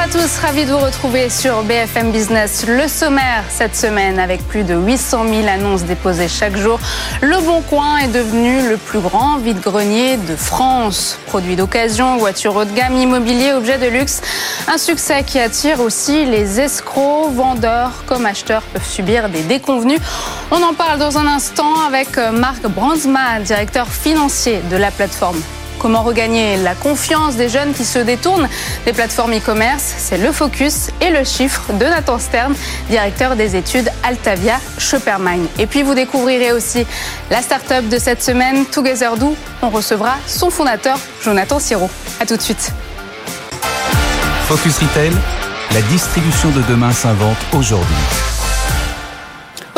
Bonjour à tous, ravi de vous retrouver sur BFM Business. Le sommaire cette semaine avec plus de 800 000 annonces déposées chaque jour. Le Bon Coin est devenu le plus grand vide-grenier de France. Produits d'occasion, voitures haut de gamme, immobilier, objets de luxe. Un succès qui attire aussi les escrocs, vendeurs comme acheteurs peuvent subir des déconvenus. On en parle dans un instant avec Marc Brandsma, directeur financier de la plateforme Comment regagner la confiance des jeunes qui se détournent des plateformes e-commerce? C'est le focus et le chiffre de Nathan Stern, directeur des études Altavia Shoppermine. Et puis vous découvrirez aussi la start-up de cette semaine, Together Do. On recevra son fondateur, Jonathan Siro. A tout de suite. Focus Retail, la distribution de demain s'invente aujourd'hui.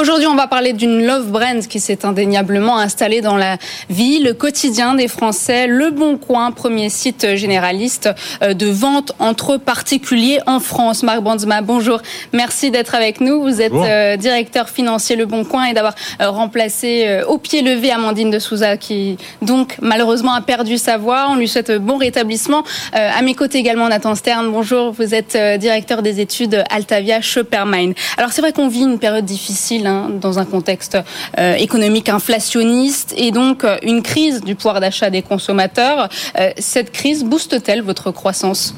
Aujourd'hui, on va parler d'une love brand qui s'est indéniablement installée dans la vie, le quotidien des Français. Le Bon Coin, premier site généraliste euh, de vente entre particuliers en France. Marc Brandsma, bonjour. Merci d'être avec nous. Vous êtes euh, directeur financier Le Bon Coin et d'avoir euh, remplacé au pied levé Amandine de Souza qui donc malheureusement a perdu sa voix. On lui souhaite bon rétablissement. À mes côtés également Nathan Stern. Bonjour. Vous êtes directeur des études Altavia Shoppermine. Alors c'est vrai qu'on vit une période difficile Hein, dans un contexte euh, économique inflationniste et donc euh, une crise du pouvoir d'achat des consommateurs. Euh, cette crise booste-t-elle votre croissance?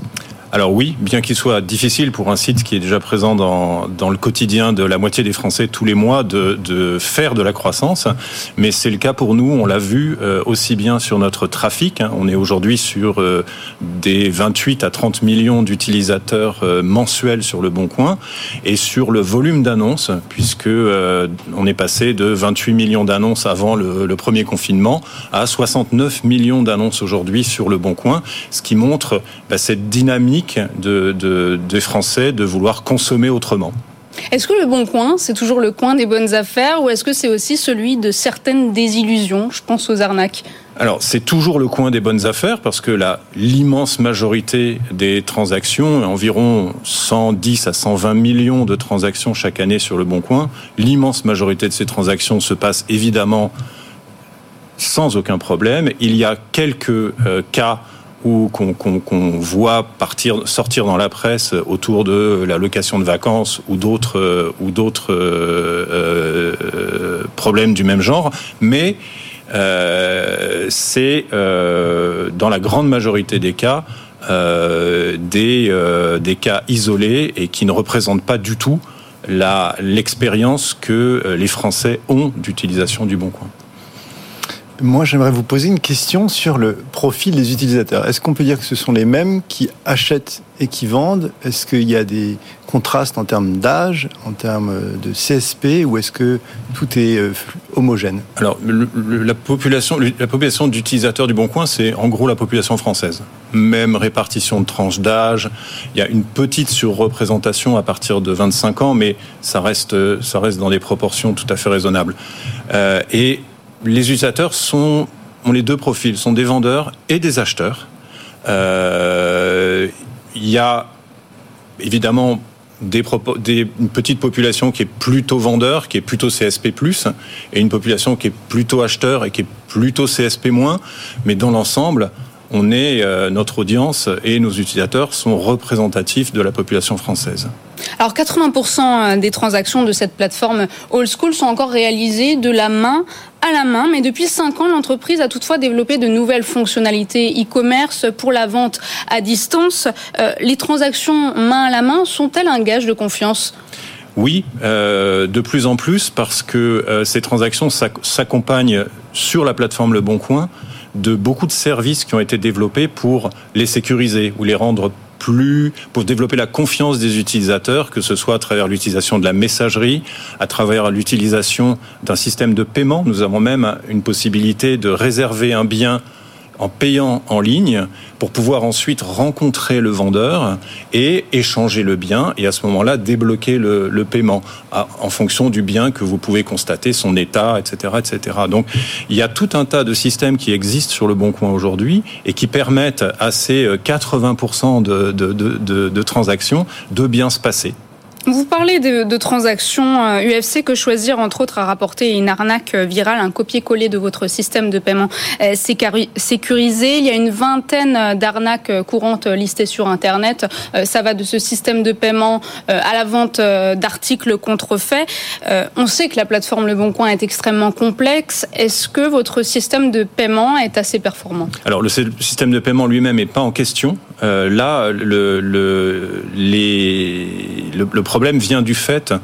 Alors oui, bien qu'il soit difficile pour un site qui est déjà présent dans, dans le quotidien de la moitié des Français tous les mois de, de faire de la croissance, mais c'est le cas pour nous, on l'a vu euh, aussi bien sur notre trafic, hein. on est aujourd'hui sur euh, des 28 à 30 millions d'utilisateurs euh, mensuels sur le Bon Coin, et sur le volume d'annonces, puisque on est passé de 28 millions d'annonces avant le, le, premier confinement à 69 millions d'annonces aujourd'hui sur le Bon Coin, ce qui montre bah, cette dynamique de, des Français de vouloir consommer autrement. Est-ce que le bon coin, c'est toujours le coin des bonnes affaires ou est-ce que c'est aussi celui de certaines désillusions Je pense aux arnaques? Alors, c'est toujours le coin des bonnes affaires parce que l'immense majorité des transactions, environ 110 à 120 millions de transactions chaque année sur le bon coin, l'immense majorité de ces transactions se passe évidemment sans aucun problème. Il y a quelques euh, cas ou qu'on voit partir, sortir dans la presse autour de la location de vacances ou d'autres euh, euh, euh, problèmes du même genre, mais c'est dans la grande majorité des cas des, des cas isolés et qui ne représentent pas du tout l'expérience que les Français ont d'utilisation du Bon Coin. Moi, j'aimerais vous poser une question sur le profil des utilisateurs. Est-ce qu'on peut dire que ce sont les mêmes qui achètent et qui vendent? Est-ce qu'il y a des contrastes en termes d'âge, en termes de CSP, ou est-ce que tout est euh, homogène? Alors, la population, la population d'utilisateurs du Bon Coin, c'est en gros la population française. Même répartition de tranches d'âge. Il y a une petite surreprésentation à partir de 25 ans, mais ça reste, ça reste dans des proportions tout à fait raisonnables. Euh, et les utilisateurs ont les deux profils, sont des vendeurs et des acheteurs. Euh, il y a évidemment une petite population qui est plutôt vendeur, qui est plutôt CSP+, et une population qui est plutôt acheteur et qui est plutôt CSP-, mais dans l'ensemble, on est, euh, notre audience et nos utilisateurs sont représentatifs de la population française. Alors 80% des transactions de cette plateforme Old School sont encore réalisées de la main à la main, mais depuis 5 ans, l'entreprise a toutefois développé de nouvelles fonctionnalités e-commerce pour la vente à distance. Euh, les transactions main à la main sont-elles un gage de confiance? Oui, euh, de plus en plus parce que ces transactions s'accompagnent sur la plateforme Le Bon Coin de beaucoup de services qui ont été développés pour les sécuriser ou les rendre plus pour développer la confiance des utilisateurs, que ce soit à travers l'utilisation de la messagerie, à travers l'utilisation d'un système de paiement. Nous avons même une possibilité de réserver un bien en payant en ligne pour pouvoir ensuite rencontrer le vendeur et échanger le bien et à ce moment-là débloquer le, paiement en fonction du bien que vous pouvez constater, son état, etc., etc. Donc il y a tout un tas de systèmes qui existent sur le Bon Coin aujourd'hui et qui permettent à ces 80% de, de, de, de transactions de bien se passer. Vous parlez de, transactions UFC euh, que choisir, entre autres, a rapporté une arnaque euh, virale, un copier-coller de votre système de paiement euh, sécurisé. Il y a une vingtaine d'arnaques courantes listées sur Internet. Ça va de ce système de paiement à la vente d'articles contrefaits. On sait que la plateforme Le Bon Coin est extrêmement complexe. Est-ce que votre système de paiement est assez performant? Alors, le système de paiement lui-même n'est pas en question. Là, le, le, les, le, le problème vient du fait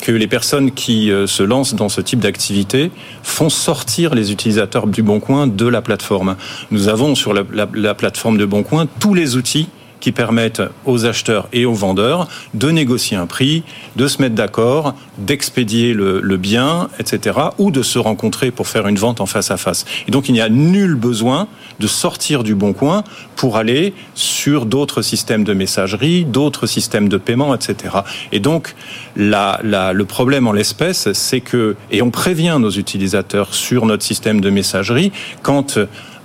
que les personnes qui euh, se lancent dans ce type d'activité font sortir les utilisateurs du Bon Coin de la plateforme. Nous avons sur la, la plateforme de Bon Coin tous les outils qui permettent aux acheteurs et aux vendeurs de négocier un prix, de se mettre d'accord, d'expédier le, bien, etc., ou de se rencontrer pour faire une vente en face à face. Et donc il n'y a nul besoin de sortir du bon coin pour aller sur d'autres systèmes de messagerie, d'autres systèmes de paiement, etc. Et donc la, le problème en l'espèce, c'est que, et on prévient nos utilisateurs sur notre système de messagerie, quand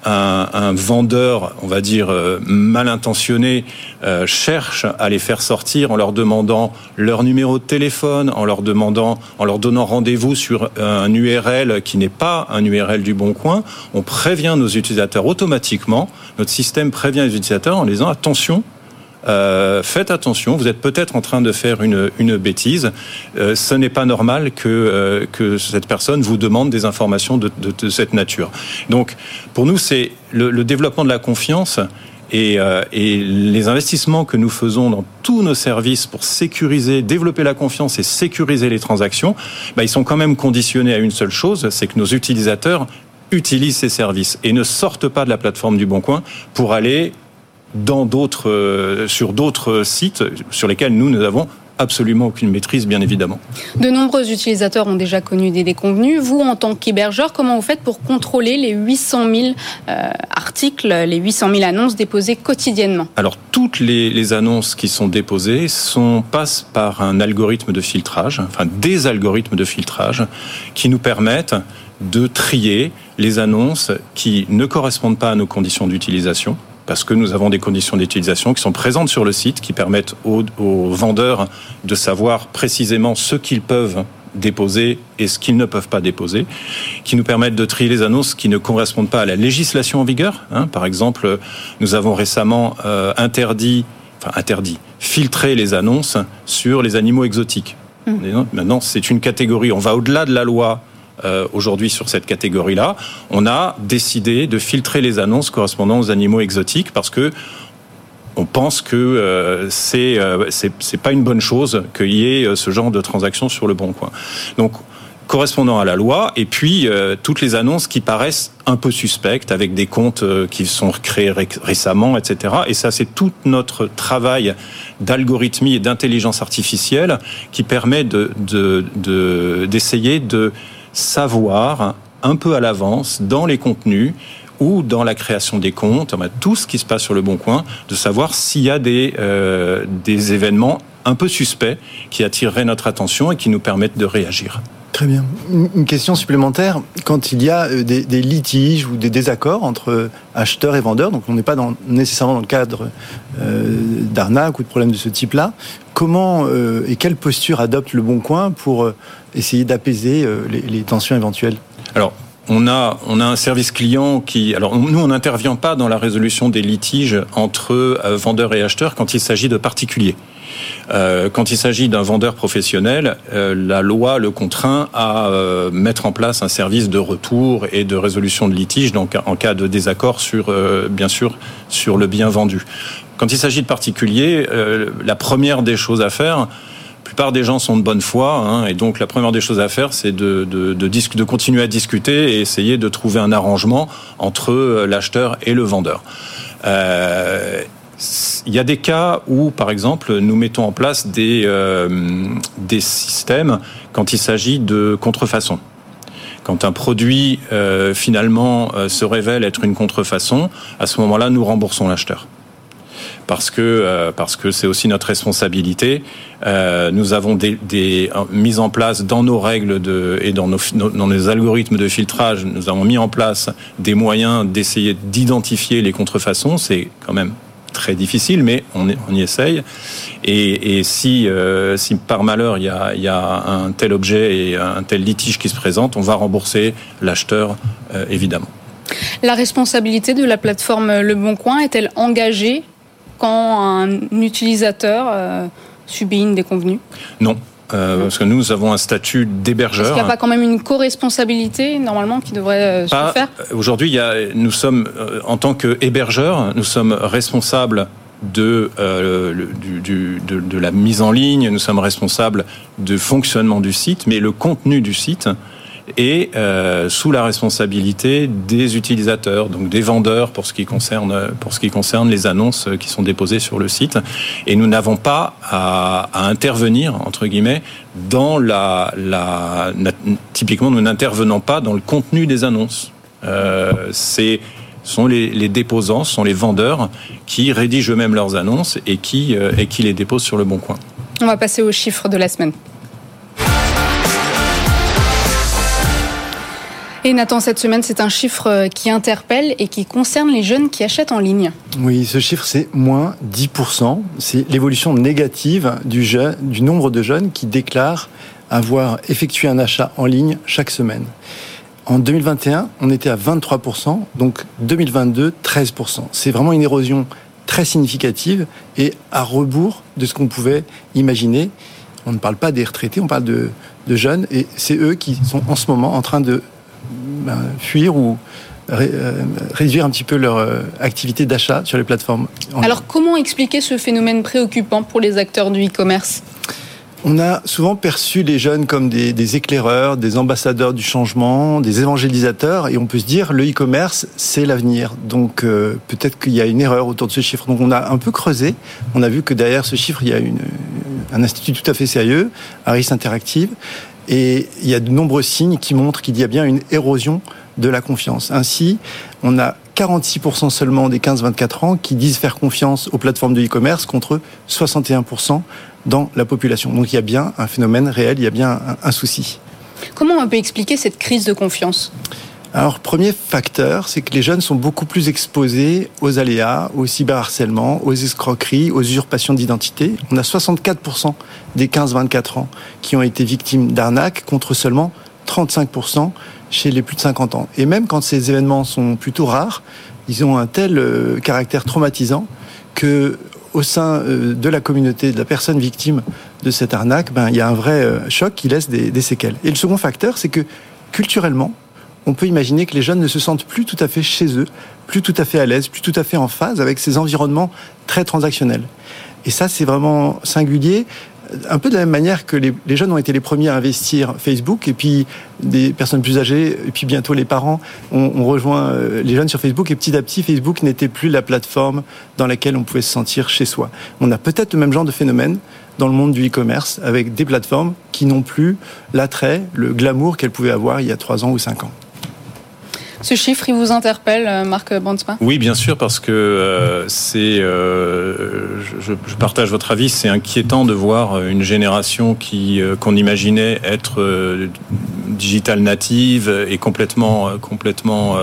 un, vendeur, on va dire euh, mal intentionné, euh, cherche à les faire sortir en leur demandant leur numéro de téléphone, en leur demandant, en leur donnant rendez-vous sur un URL qui n'est pas un URL du Bon Coin, on prévient nos utilisateurs automatiquement. Notre système prévient les utilisateurs en disant attention, euh, faites attention, vous êtes peut-être en train de faire une, une bêtise. Euh, ce n'est pas normal que, euh, que cette personne vous demande des informations de, de, de cette nature. Donc, pour nous, c'est le, le, développement de la confiance. Et, et, les investissements que nous faisons dans tous nos services pour sécuriser, développer la confiance et sécuriser les transactions, bah, ils sont quand même conditionnés à une seule chose, c'est que nos utilisateurs utilisent ces services et ne sortent pas de la plateforme du Bon Coin pour aller dans d'autres, euh, sur d'autres sites sur lesquels nous, nous avons absolument aucune maîtrise, bien évidemment. De nombreux utilisateurs ont déjà connu des déconvenus. Vous, en tant qu'hébergeur, comment vous faites pour contrôler les 800 000 euh, articles, les 800 000 annonces déposées quotidiennement? Alors, toutes les, les, annonces qui sont déposées sont, passent par un algorithme de filtrage, enfin des algorithmes de filtrage, qui nous permettent de trier les annonces qui ne correspondent pas à nos conditions d'utilisation parce que nous avons des conditions d'utilisation qui sont présentes sur le site, qui permettent aux, vendeurs de savoir précisément ce qu'ils peuvent déposer et ce qu'ils ne peuvent pas déposer, qui nous permettent de trier les annonces qui ne correspondent pas à la législation en vigueur. Hein. Par exemple, nous avons récemment euh, interdit, enfin interdit, filtré les annonces sur les animaux exotiques. Mmh. Maintenant, c'est une catégorie. On va au-delà de la loi euh, aujourd'hui sur cette catégorie-là, on a décidé de filtrer les annonces correspondant aux animaux exotiques parce que on pense que euh, c'est euh, c'est pas une bonne chose qu'il y ait euh, ce genre de transactions sur le bon coin. Donc correspondant à la loi, et puis toutes les annonces qui paraissent un peu suspectes, avec des comptes qui sont créés récemment, etc. Et ça, c'est tout notre travail d'algorithmie et d'intelligence artificielle qui permet d'essayer de, de, de savoir un peu à l'avance dans les contenus ou dans la création des comptes, tout ce qui se passe sur le bon coin, de savoir s'il y a des, euh, des événements un peu suspects qui attireraient notre attention et qui nous permettent de réagir. Très bien. Une question supplémentaire. Quand il y a euh, des, litiges ou des désaccords entre acheteurs et vendeurs, donc on n'est pas dans, nécessairement dans le cadre euh, d'arnaque ou de problèmes de ce type-là, comment euh, et quelle posture adopte le Bon Coin pour euh, essayer d'apaiser euh, les, les, tensions éventuelles? Alors, on a, on a un service client qui. Alors, nous, on n'intervient pas dans la résolution des litiges entre vendeurs et acheteurs quand il s'agit de particuliers. Euh, quand il s'agit d'un vendeur professionnel, euh, la loi le contraint à euh, mettre en place un service de retour et de résolution de litige, donc en cas de désaccord sur, bien sûr, sur le bien vendu. Quand il s'agit de particuliers, la première des choses à faire, plupart des gens sont de bonne foi, hein, et donc la première des choses à faire, c'est de, continuer à discuter et essayer de trouver un arrangement entre l'acheteur et le vendeur. Euh, il y a des cas où, par exemple, nous mettons en place des, euh, systèmes quand il s'agit de contrefaçon. Quand un produit euh, finalement euh, se révèle être une contrefaçon, à ce moment-là, nous remboursons l'acheteur. Parce que euh, parce que c'est aussi notre responsabilité. Euh, nous avons des, des mis en place dans nos règles et dans nos, algorithmes de filtrage, nous avons mis en place des moyens d'essayer d'identifier les contrefaçons. C'est quand même très difficile, mais on, y essaye. Et, si par malheur il y, a, un tel objet et un tel litige qui se présente, on va rembourser l'acheteur évidemment. La responsabilité de la plateforme Le Bon Coin est-elle engagée quand un utilisateur subit une déconvenue Non, euh, parce que nous avons un statut d'hébergeur. Est-ce qu'il n'y a pas quand même une co-responsabilité normalement qui devrait euh, se faire Aujourd'hui, nous sommes euh, en tant qu'hébergeur, nous sommes responsables de, de, la mise en ligne, nous sommes responsables du fonctionnement du site, mais le contenu du site, et euh, sous la responsabilité des utilisateurs, donc des vendeurs pour ce qui concerne pour ce qui concerne les annonces qui sont déposées sur le site. Et nous n'avons pas à, intervenir entre guillemets dans la, la, typiquement nous n'intervenons pas dans le contenu des annonces. Euh, c'est sont les, les, déposants, sont les vendeurs qui rédigent eux-mêmes leurs annonces et qui, euh, et qui les déposent sur le bon coin. On va passer aux chiffres de la semaine. Et Nathan, cette semaine, c'est un chiffre euh, qui interpelle et qui concerne les jeunes qui achètent en ligne. Oui, ce chiffre, c'est moins 10%. C'est l'évolution négative du, du nombre de jeunes qui déclarent avoir effectué un achat en ligne chaque semaine. En 2021, on était à 23%, donc 2022, 13%. C'est vraiment une érosion très significative et à rebours de ce qu'on pouvait imaginer. On ne parle pas des retraités, on parle de, de jeunes et c'est eux qui sont en ce moment en train de ben, fuir ou euh, réduire un petit peu leur euh, activité d'achat sur les plateformes. Alors comment expliquer ce phénomène préoccupant pour les acteurs du e-commerce? On a souvent perçu les jeunes comme des, éclaireurs, des ambassadeurs du changement, des évangélisateurs, et on peut se dire le e-commerce, c'est l'avenir. Donc euh, peut-être qu'il y a une erreur autour de ce chiffre. Donc on a un peu creusé. On a vu que derrière ce chiffre, il y a une, un institut tout à fait sérieux, Harris Interactive, et il y a de nombreux signes qui montrent qu'il y a bien une érosion de la confiance. Ainsi, on a 46% seulement des 15-24 ans qui disent faire confiance aux plateformes de e-commerce contre 61% dans la population. Donc il y a bien un phénomène réel, il y a bien un, souci. Comment on peut expliquer cette crise de confiance? Alors, premier facteur, c'est que les jeunes sont beaucoup plus exposés aux aléas, au cyberharcèlement, aux escroqueries, aux usurpations d'identité. On a 64% des 15-24 ans qui ont été victimes d'arnaques contre seulement 35% chez les plus de 50 ans. Et même quand ces événements sont plutôt rares, ils ont un tel euh, caractère traumatisant que au sein euh, de la communauté de la personne victime de cette arnaque, ben, il y a un vrai euh, choc qui laisse des, des séquelles. Et le second facteur, c'est que culturellement, on peut imaginer que les jeunes ne se sentent plus tout à fait chez eux, plus tout à fait à l'aise, plus tout à fait en phase avec ces environnements très transactionnels. Et ça, c'est vraiment singulier. Un peu de la même manière que les, jeunes ont été les premiers à investir Facebook, et puis des personnes plus âgées, et puis bientôt les parents ont, rejoint euh, les jeunes sur Facebook, et petit à petit, Facebook n'était plus la plateforme dans laquelle on pouvait se sentir chez soi. On a peut-être le même genre de phénomène dans le monde du e-commerce, avec des plateformes qui n'ont plus l'attrait, le glamour qu'elles pouvaient avoir il y a trois ans ou cinq ans. Ce chiffre, il vous interpelle, euh, Marc Brandsma Oui, bien sûr, parce que euh, c'est, euh, je, partage votre avis, c'est inquiétant de voir une génération qui qu'on imaginait être digital native et complètement, complètement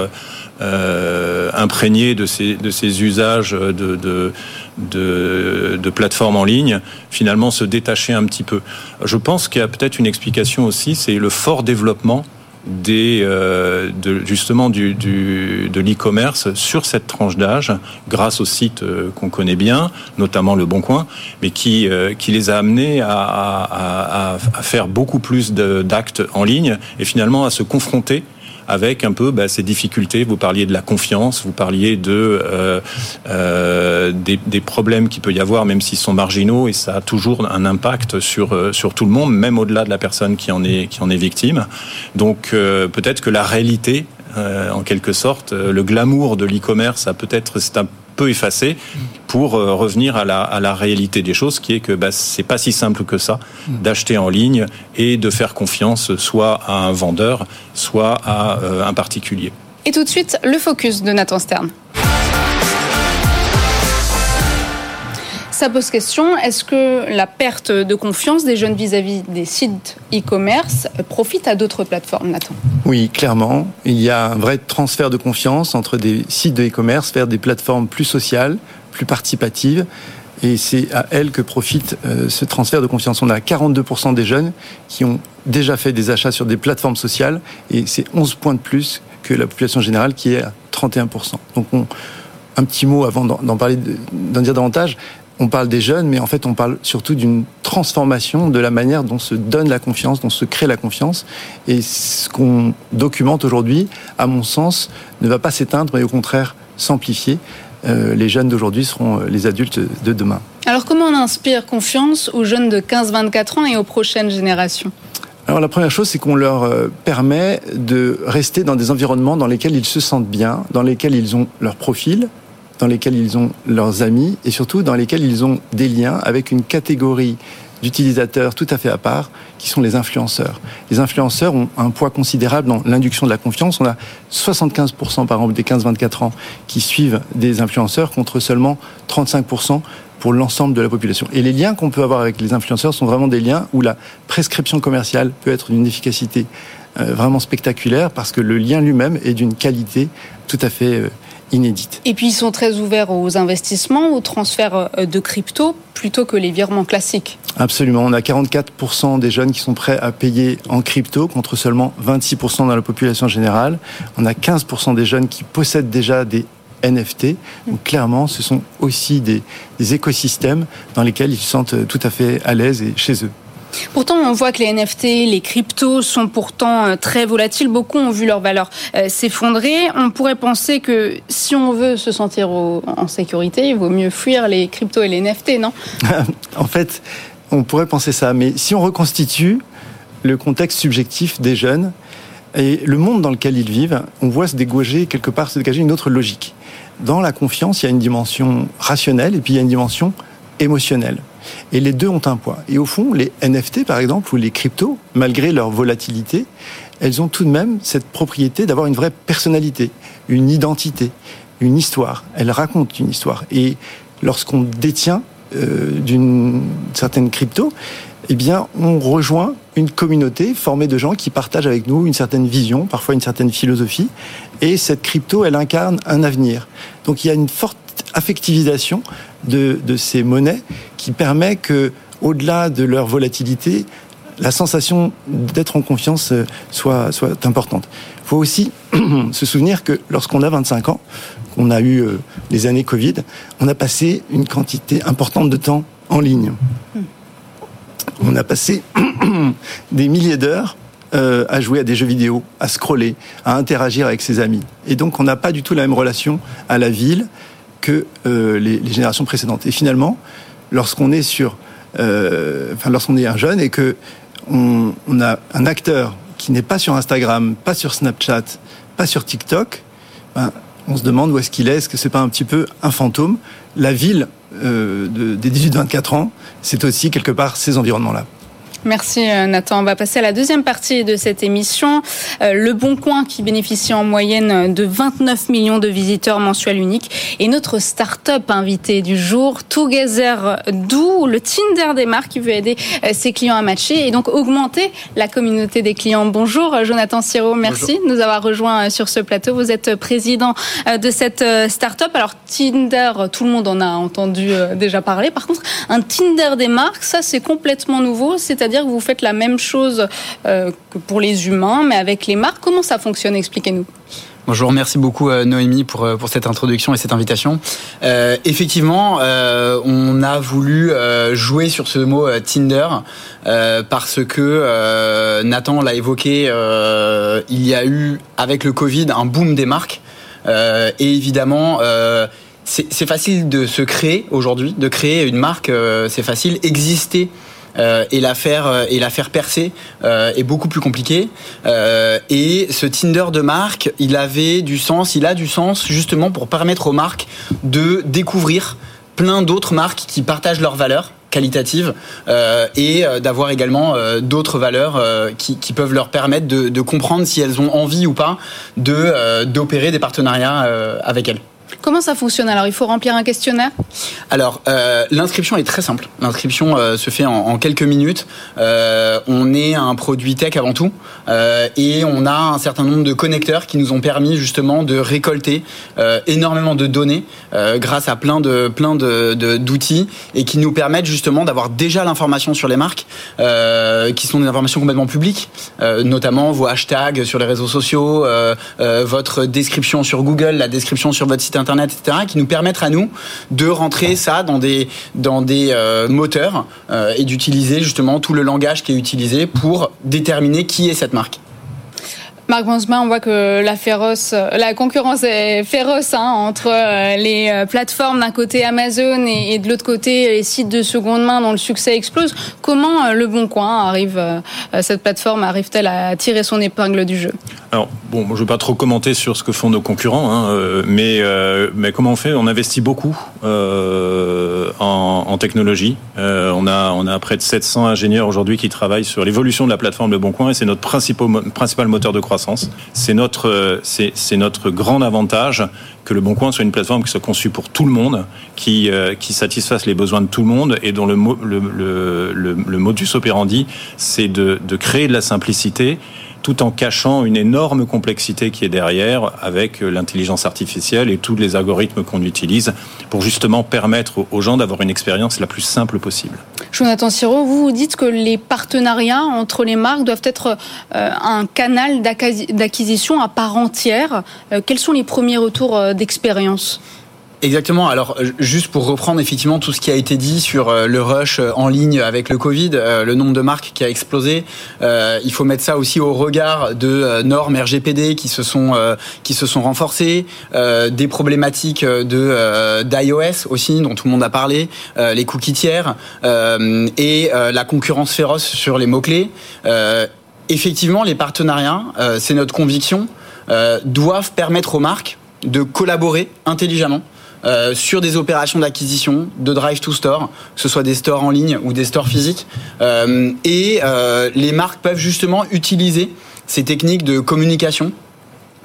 imprégnée de ces, usages de, de plateformes en ligne, finalement se détacher un petit peu. Je pense qu'il y a peut-être une explication aussi, c'est le fort développement des, euh, de, justement du, du, de l'e-commerce sur cette tranche d'âge, grâce aux sites euh, qu'on connaît bien, notamment Le Bon Coin, mais qui, euh, qui les a amenés à, à, à faire beaucoup plus d'actes en ligne et finalement à se confronter avec un peu bah, ces difficultés. Vous parliez de la confiance, vous parliez de euh, euh, des, problèmes qu'il peut y avoir, même s'ils sont marginaux, et ça a toujours un impact sur euh, sur tout le monde, même au-delà de la personne qui en est qui en est victime. Donc peut-être que la réalité en quelque sorte. Le glamour de l'e-commerce a peut-être c'est un effacé pour euh, revenir à la, à réalité des choses, qui est que bah, c'est pas si simple que ça d'acheter en ligne et de faire confiance soit à un vendeur, soit à euh, un particulier. Et tout de suite, le focus de Nathan Stern. Ça pose question. Est-ce que la perte de confiance des jeunes vis-à-vis des sites e-commerce profite à d'autres plateformes, Nathan? Oui, clairement. Il y a un vrai transfert de confiance entre des sites de e-commerce vers des plateformes plus sociales, plus participative. Et c'est à elles que profite ce transfert de confiance. On a 42% des jeunes qui ont déjà fait des achats sur des plateformes sociales et c'est 11 points de plus que la population générale qui est à 31%. Donc on, un petit mot avant d'en parler, d'en dire davantage. On parle des jeunes, mais en fait, on parle surtout d'une transformation de la manière dont se donne la confiance, dont se crée la confiance. Et ce qu'on documente aujourd'hui, à mon sens, ne va pas s'éteindre, mais au contraire s'amplifier. Euh, les jeunes d'aujourd'hui seront euh, les adultes de demain. Alors, comment on inspire confiance aux jeunes de 15-24 ans et aux prochaines générations? Alors la première chose, c'est qu'on leur euh, permet de rester dans des environnements dans lesquels ils se sentent bien, dans lesquels ils ont leur profil, dans lesquels ils ont leurs amis et surtout dans lesquels ils ont des liens avec une catégorie d'utilisateurs tout à fait à part, qui sont les influenceurs. Les influenceurs ont un poids considérable dans l'induction de la confiance. On a 75% par exemple des 15-24 ans qui suivent des influenceurs contre seulement 35% pour l'ensemble de la population. Et les liens qu'on peut avoir avec les influenceurs sont vraiment des liens où la prescription commerciale peut être d'une efficacité euh, vraiment spectaculaire parce que le lien lui-même est d'une qualité tout à fait euh, inédite. Et puis ils sont très ouverts aux investissements, aux transferts euh, de crypto, plutôt que les virements classiques. Absolument. On a 44% des jeunes qui sont prêts à payer en crypto contre seulement 26% dans la population générale. On a 15% des jeunes qui possèdent déjà des NFT. Donc clairement, ce sont aussi des, des écosystèmes dans lesquels ils se sentent tout à fait à l'aise et chez eux. Pourtant, on voit que les NFT, les cryptos sont pourtant euh, très volatiles. Beaucoup ont vu leur valeur euh, s'effondrer. On pourrait penser que si on veut se sentir en sécurité, il vaut mieux fuir les cryptos et les NFT, non? En fait, on pourrait penser ça. Mais si on reconstitue le contexte subjectif des jeunes et le monde dans lequel ils vivent, on voit se dégager quelque part se dégager une autre logique. Dans la confiance, il y a une dimension rationnelle et puis il y a une dimension émotionnelle. Et les deux ont un poids. Et au fond, les NFT, par exemple, ou les cryptos, malgré leur volatilité, elles ont tout de même cette propriété d'avoir une vraie personnalité, une identité, une histoire. Elles racontent une histoire. Et lorsqu'on détient euh, d'une certaine crypto, eh bien, on rejoint une communauté formée de gens qui partagent avec nous une certaine vision, parfois une certaine philosophie. Et cette crypto, elle incarne un avenir. Donc il y a une forte affectivisation de, ces monnaies qui permet que, au-delà de leur volatilité, la sensation d'être en confiance euh, soit, importante. Il faut aussi se souvenir que lorsqu'on a 25 ans, qu'on a eu euh, les années Covid, on a passé une quantité importante de temps en ligne. On a passé des milliers d'heures euh, à jouer à des jeux vidéo, à scroller, à interagir avec ses amis. Et donc on n'a pas du tout la même relation à la ville, que euh, les, générations précédentes. Et finalement, lorsqu'on est sur, euh, enfin, lorsqu'on est un jeune et que on, a un acteur qui n'est pas sur Instagram, pas sur Snapchat, pas sur TikTok, ben, on se demande où est-ce qu'il est. Est-ce que c'est pas un petit peu un fantôme? La ville euh, des 18-24 ans, c'est aussi quelque part ces environnements-là. Merci euh, Nathan. On va passer à la deuxième partie de cette émission. Euh, le Bon Coin qui bénéficie en moyenne de 29 millions de visiteurs mensuels uniques. Et notre start-up invité du jour, Together Do, le Tinder des marques qui veut aider euh, ses clients à matcher et donc augmenter la communauté des clients. Bonjour Jonathan Siro, merci de nous avoir rejoints sur ce plateau. Vous êtes président de cette start-up. Alors Tinder, tout le monde en a entendu déjà parler. Par contre, un Tinder des marques, ça c'est complètement nouveau. C'est dire que vous faites la même chose euh, que pour les humains, mais avec les marques. Comment ça fonctionne? Expliquez-nous. Bonjour, merci beaucoup euh, Noémie pour, euh, pour cette introduction et cette invitation. effectivement, on a voulu jouer sur ce mot Tinder parce que Nathan l'a évoqué, il y a eu avec le Covid un boom des marques et évidemment c'est facile de se créer aujourd'hui, de créer une marque, c'est facile. Exister euh, et la faire euh, et la faire percer euh, est beaucoup plus compliqué. et ce Tinder de marque, il avait du sens, il a du sens justement pour permettre aux marques de découvrir plein d'autres marques qui partagent leurs valeurs qualitatives et d'avoir également d'autres valeurs qui, qui, peuvent leur permettre de, de, comprendre si elles ont envie ou pas de d'opérer des partenariats avec elles. Comment ça fonctionne Alors, il faut remplir un questionnaire? Alors, euh, l'inscription est très simple. L'inscription euh, se fait en, quelques minutes. Euh, on est un produit tech avant tout, et on a un certain nombre de connecteurs qui nous ont permis justement de récolter énormément de données grâce à plein de plein d'outils et qui nous permettent justement d'avoir déjà l'information sur les marques, qui sont des informations complètement publiques, notamment vos hashtags sur les réseaux sociaux, votre description sur Google, la description sur votre site internet, qui nous permettent à nous de rentrer ça dans des dans des euh, moteurs euh, et d'utiliser justement tout le langage qui est utilisé pour déterminer qui est cette marque. Marc Bransma, on voit que la féroce, la concurrence est féroce hein, entre euh, les euh, plateformes d'un côté Amazon et, de l'autre côté les sites de seconde main dont le succès explose. Comment euh, Le Bon Coin arrive, cette plateforme arrive-t-elle à tirer son épingle du jeu? Alors, bon, je ne veux pas trop commenter sur ce que font nos concurrents, hein, mais, mais comment on fait? On investit beaucoup en, en technologie. Euh, on, a, on a près de 700 ingénieurs aujourd'hui qui travaillent sur l'évolution de la plateforme Le Bon Coin et c'est notre principal, mo- principal moteur de croissance. C'est notre, euh, c'est, notre grand avantage que Le Bon Coin soit une plateforme qui soit conçue pour tout le monde, qui, euh, qui satisfasse les besoins de tout le monde et dont le modus operandi, c'est de, de créer de la simplicité tout en cachant une énorme complexité qui est derrière avec l'intelligence artificielle et tous les algorithmes qu'on utilise pour justement permettre aux gens d'avoir une expérience la plus simple possible. Jonathan Siro, vous dites que les partenariats entre les marques doivent être euh, un canal d'acquisi- d'acquisition à part entière. Euh, quels sont les premiers retours euh, d'expérience? Exactement. Alors, euh, juste pour reprendre effectivement tout ce qui a été dit sur euh, le rush euh, en ligne avec le Covid, le nombre de marques qui a explosé, il faut mettre ça aussi au regard de normes RGPD qui se sont qui se sont renforcées, des problématiques de d'iOS aussi dont tout le monde a parlé, les cookies tiers et la concurrence féroce sur les mots clés. effectivement, les partenariats, c'est notre conviction, doivent permettre aux marques de collaborer intelligemment euh, sur des opérations d'acquisition, de drive to store, que ce soit des stores en ligne ou des stores physiques. Euh, et euh, les marques peuvent justement utiliser ces techniques de communication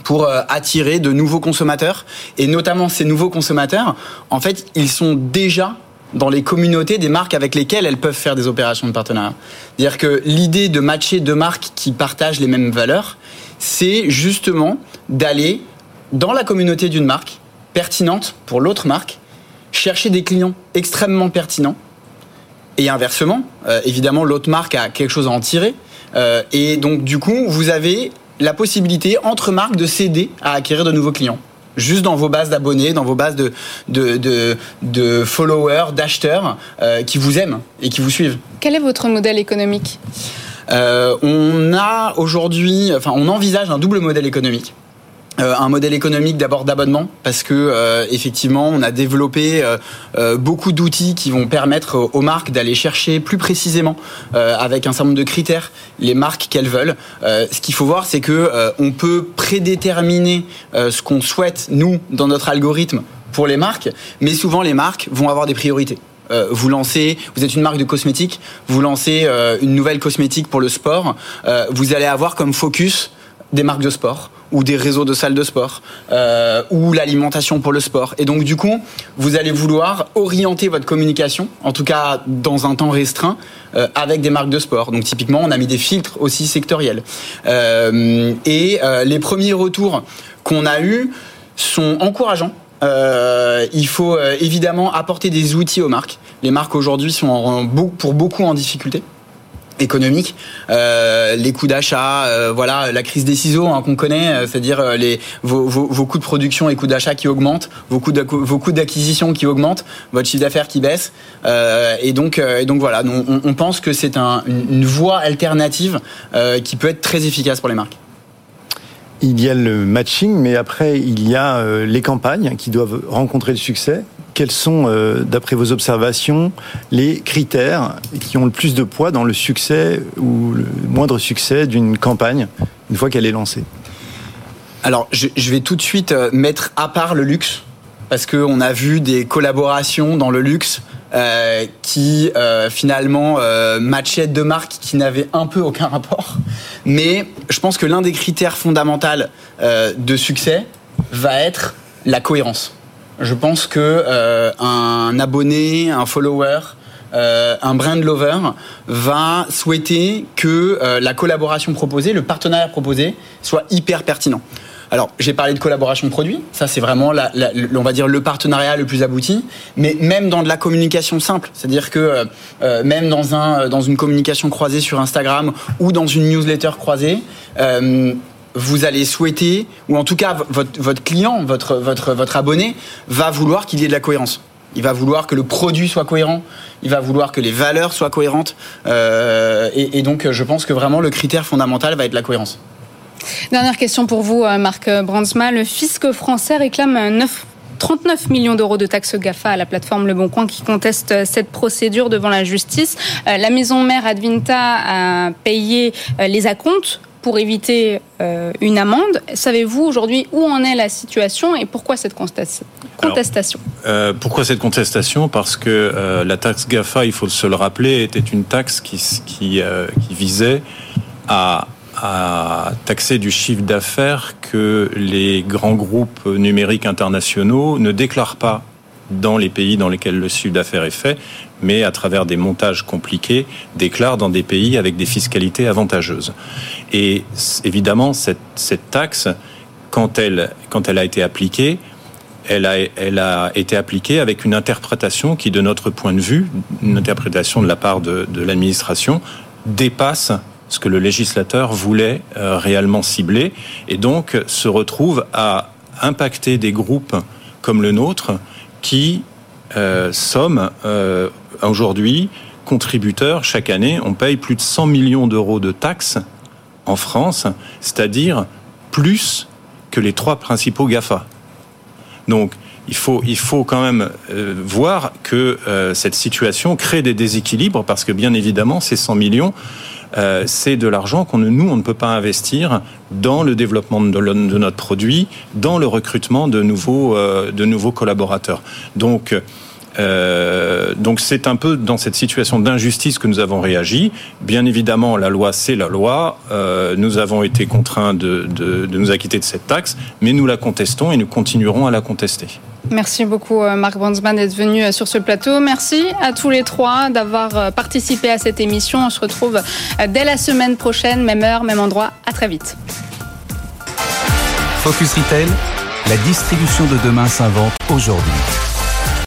pour euh, attirer de nouveaux consommateurs. Et notamment ces nouveaux consommateurs, en fait, ils sont déjà dans les communautés des marques avec lesquelles elles peuvent faire des opérations de partenariat. C'est-à-dire que l'idée de matcher deux marques qui partagent les mêmes valeurs, c'est justement d'aller dans la communauté d'une marque pertinente pour l'autre marque, chercher des clients extrêmement pertinents. Et inversement, euh, évidemment, l'autre marque a quelque chose à en tirer. Euh, et donc, du coup, vous avez la possibilité, entre marques, de s'aider à acquérir de nouveaux clients. Juste dans vos bases d'abonnés, dans vos bases de, de, de, de followers, d'acheteurs euh, qui vous aiment et qui vous suivent. Quel est votre modèle économique? On a aujourd'hui, enfin, on envisage un double modèle économique. Euh, un modèle économique d'abord d'abonnement parce que euh, effectivement on a développé euh, euh, beaucoup d'outils qui vont permettre aux, marques d'aller chercher plus précisément euh, avec un certain nombre de critères les marques qu'elles veulent. Euh, ce qu'il faut voir c'est que on peut prédéterminer ce qu'on souhaite nous dans notre algorithme pour les marques, mais souvent les marques vont avoir des priorités. Euh, vous lancez, vous êtes une marque de cosmétiques, vous lancez euh, une nouvelle cosmétique pour le sport, euh, vous allez avoir comme focus des marques de sport ou des réseaux de salles de sport euh, ou l'alimentation pour le sport. Et donc du coup, vous allez vouloir orienter votre communication, en tout cas dans un temps restreint, euh, avec des marques de sport. Donc typiquement, on a mis des filtres aussi sectoriels. Euh, et les premiers retours qu'on a eus sont encourageants. Il faut évidemment apporter des outils aux marques. Les marques aujourd'hui sont pour beaucoup en difficulté économique, euh, les coûts d'achat, euh, voilà, la crise des ciseaux hein, qu'on connaît, euh, c'est-à-dire les vos, coûts de production et coûts d'achat qui augmentent, vos coûts d'acqu- vos coûts d'acquisition qui augmentent, votre chiffre d'affaires qui baisse, et donc et donc voilà, on, pense que c'est un, une, voie alternative qui peut être très efficace pour les marques. Il y a le matching, mais après, il y a les campagnes qui doivent rencontrer le succès. Quels sont, euh, d'après vos observations, les critères qui ont le plus de poids dans le succès ou le moindre succès d'une campagne une fois qu'elle est lancée Alors, je, vais tout de suite euh, mettre à part le luxe, parce qu'on a vu des collaborations dans le luxe euh, qui finalement matchaient deux marques qui n'avaient un peu aucun rapport. Mais je pense que l'un des critères fondamentaux de succès va être la cohérence. Je pense que un abonné, un follower, un brand lover va souhaiter que la collaboration proposée, le partenariat proposé, soit hyper pertinent. Alors, j'ai parlé de collaboration produit, ça c'est vraiment, la, on va dire, le partenariat le plus abouti, mais même dans de la communication simple, c'est-à-dire que euh, euh, même dans, un, dans une communication croisée sur Instagram ou dans une newsletter croisée, euh, vous allez souhaiter, ou en tout cas votre, client, votre, votre, votre abonné, va vouloir qu'il y ait de la cohérence. Il va vouloir que le produit soit cohérent, il va vouloir que les valeurs soient cohérentes, et, et donc je pense que vraiment le critère fondamental va être la cohérence. Dernière question pour vous, euh, Marc Brandsma. Le fisc français réclame 39 millions d'euros de taxes GAFA à la plateforme Le Bon Coin qui conteste euh, cette procédure devant la justice. Euh, la maison mère Advinta a payé les acomptes pour éviter une amende. Savez-vous aujourd'hui où en est la situation et pourquoi cette contestation? Pourquoi cette contestation? Parce que la taxe GAFA, il faut se le rappeler, était une taxe qui, qui, qui visait à à taxer du chiffre d'affaires que les grands groupes numériques internationaux ne déclarent pas dans les pays dans lesquels le chiffre d'affaires est fait, mais à travers des montages compliqués, déclarent dans des pays avec des fiscalités avantageuses. Et évidemment, cette, taxe, quand elle, quand elle a été appliquée, elle a, elle a été appliquée avec une interprétation qui, de notre point de vue, une interprétation de la part de, de l'administration, dépasse ce que le législateur voulait euh, réellement cibler, et donc se retrouve à impacter des groupes comme le nôtre qui euh, sommes euh, aujourd'hui contributeurs chaque année. On paye plus de 100 millions d'euros de taxes en France, c'est-à-dire plus que les trois principaux GAFA. Donc, il faut, il faut quand même voir que cette situation crée des déséquilibres parce que bien évidemment, ces 100 millions euh, c'est de l'argent qu'on nous on ne peut pas investir dans le développement de, notre produit, dans le recrutement de nouveaux euh, de nouveaux collaborateurs. Donc euh, donc c'est un peu dans cette situation d'injustice que nous avons réagi. Bien évidemment, la loi, c'est la loi. nous avons été contraints de, de, nous acquitter de cette taxe, mais nous la contestons et nous continuerons à la contester. Merci beaucoup euh, Marc Brandsman d'être venu euh, sur ce plateau. Merci à tous les trois d'avoir euh, participé à cette émission. On se retrouve dès la semaine prochaine, même heure, même endroit. À très vite. Focus Retail, la distribution de demain s'invente aujourd'hui.